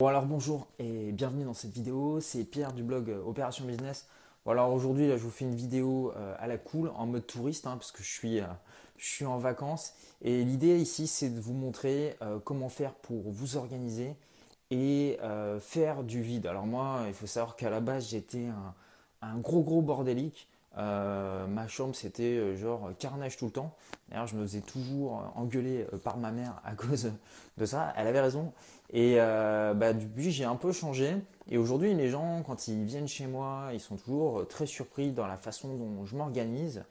Bon alors bonjour et bienvenue dans cette vidéo, c'est Pierre du blog euh, Opération Business. Bon alors aujourd'hui là je vous fais une vidéo euh, à la cool en mode touriste hein, parce que je suis, euh, je suis en vacances et l'idée ici c'est de vous montrer comment faire pour vous organiser et faire du vide. Alors moi il faut savoir qu'à la base j'étais un, un, gros gros bordélique. Ma chambre c'était genre carnage tout le temps. D'ailleurs je me faisais toujours engueuler par ma mère à cause de ça. Elle avait raison. Et euh, bah, depuis, j'ai un peu changé. Et aujourd'hui, les gens, quand ils viennent chez moi, ils sont toujours très surpris dans la façon dont je m'organise.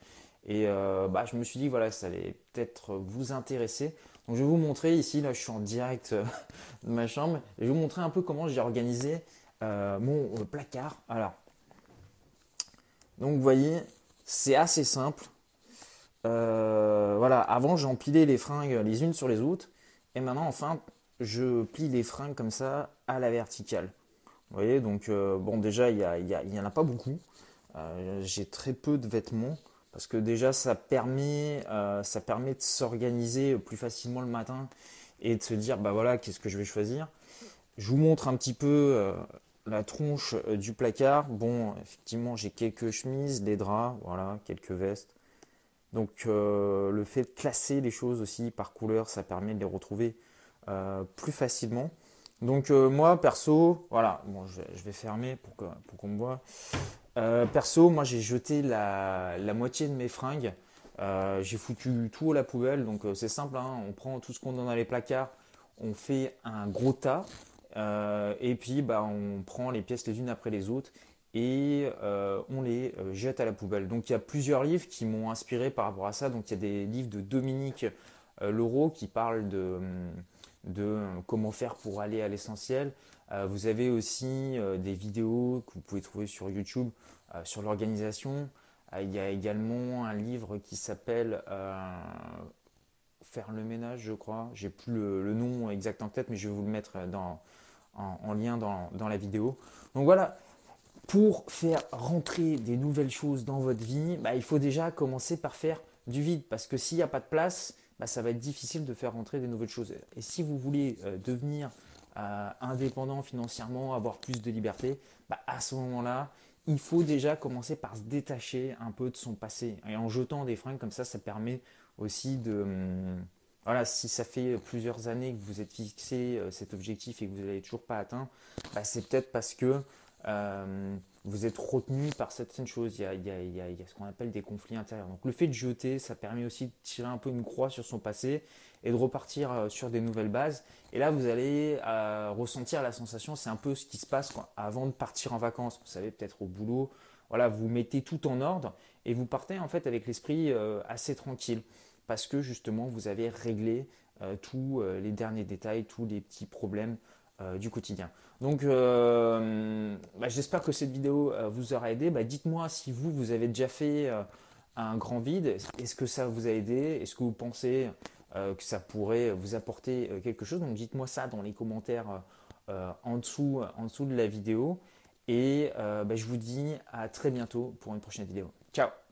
Et euh, bah, je me suis dit, voilà, ça allait peut-être vous intéresser. Donc, je vais vous montrer ici, là, je suis en direct euh, de ma chambre. Et je vais vous montrer un peu comment j'ai organisé mon placard. Alors, donc, vous voyez, c'est assez simple. voilà, avant, j'empilais les fringues les unes sur les autres. Et maintenant, enfin, je plie les fringues comme ça à la verticale. Vous voyez, donc euh, bon déjà il n'y en a pas beaucoup. Euh, j'ai très peu de vêtements parce que déjà ça permet, euh, ça permet de s'organiser plus facilement le matin et de se dire bah voilà qu'est-ce que je vais choisir. Je vous montre un petit peu la tronche du placard. Bon effectivement j'ai quelques chemises, des draps, voilà quelques vestes. Donc le fait de classer les choses aussi par couleur, ça permet de les retrouver euh, plus facilement. Donc euh, moi perso, voilà, je, vais fermer pour qu'on me voit. Euh, perso, moi j'ai jeté la, moitié de mes fringues. j'ai foutu tout à la poubelle, donc c'est simple, hein. on prend tout ce qu'on a dans les placards, on fait un gros tas, et puis bah, on prend les pièces les unes après les autres et on les jette à la poubelle. Donc il y a plusieurs livres qui m'ont inspiré par rapport à ça. Donc il y a des livres de Dominique Leroux qui parlent de, hum, comment faire pour aller à l'essentiel. Euh, vous avez aussi euh, des vidéos que vous pouvez trouver sur YouTube euh, sur l'organisation. il y a également un livre qui s'appelle Faire le ménage, je crois. J'ai plus le, nom exact en tête, mais je vais vous le mettre en, lien dans, la vidéo. Donc voilà, pour faire rentrer des nouvelles choses dans votre vie, bah, il faut déjà commencer par faire du vide. Parce que s'il n'y a pas de place, bah, ça va être difficile de faire rentrer des nouvelles choses. Et si vous voulez euh, devenir euh, indépendant financièrement, avoir plus de liberté, bah, à ce moment-là, il faut déjà commencer par se détacher un peu de son passé. Et en jetant des fringues comme ça, ça permet aussi de... Hum, voilà, si ça fait plusieurs années que vous êtes fixé euh, cet objectif et que vous n'avez toujours pas atteint, bah, c'est peut-être parce que vous êtes retenu par certaines choses. Il y, a, ce qu'on appelle des conflits intérieurs. Donc le fait de jeter, ça permet aussi de tirer un peu une croix sur son passé et de repartir euh, sur des nouvelles bases. Et là, vous allez euh, ressentir la sensation, c'est un peu ce qui se passe avant de partir en vacances. Vous savez, peut-être au boulot, voilà, vous mettez tout en ordre et vous partez en fait avec l'esprit euh, assez tranquille parce que justement, vous avez réglé tous les derniers détails, tous les petits problèmes euh, du quotidien. Donc euh, j'espère que cette vidéo euh, vous aura aidé. Bah, dites-moi si vous, vous avez déjà fait un grand vide. Est-ce que ça vous a aidé? Est-ce que vous pensez que ça pourrait vous apporter quelque chose? Donc dites-moi ça dans les commentaires en, dessous, en dessous de la vidéo. Et bah, je vous dis à très bientôt pour une prochaine vidéo. Ciao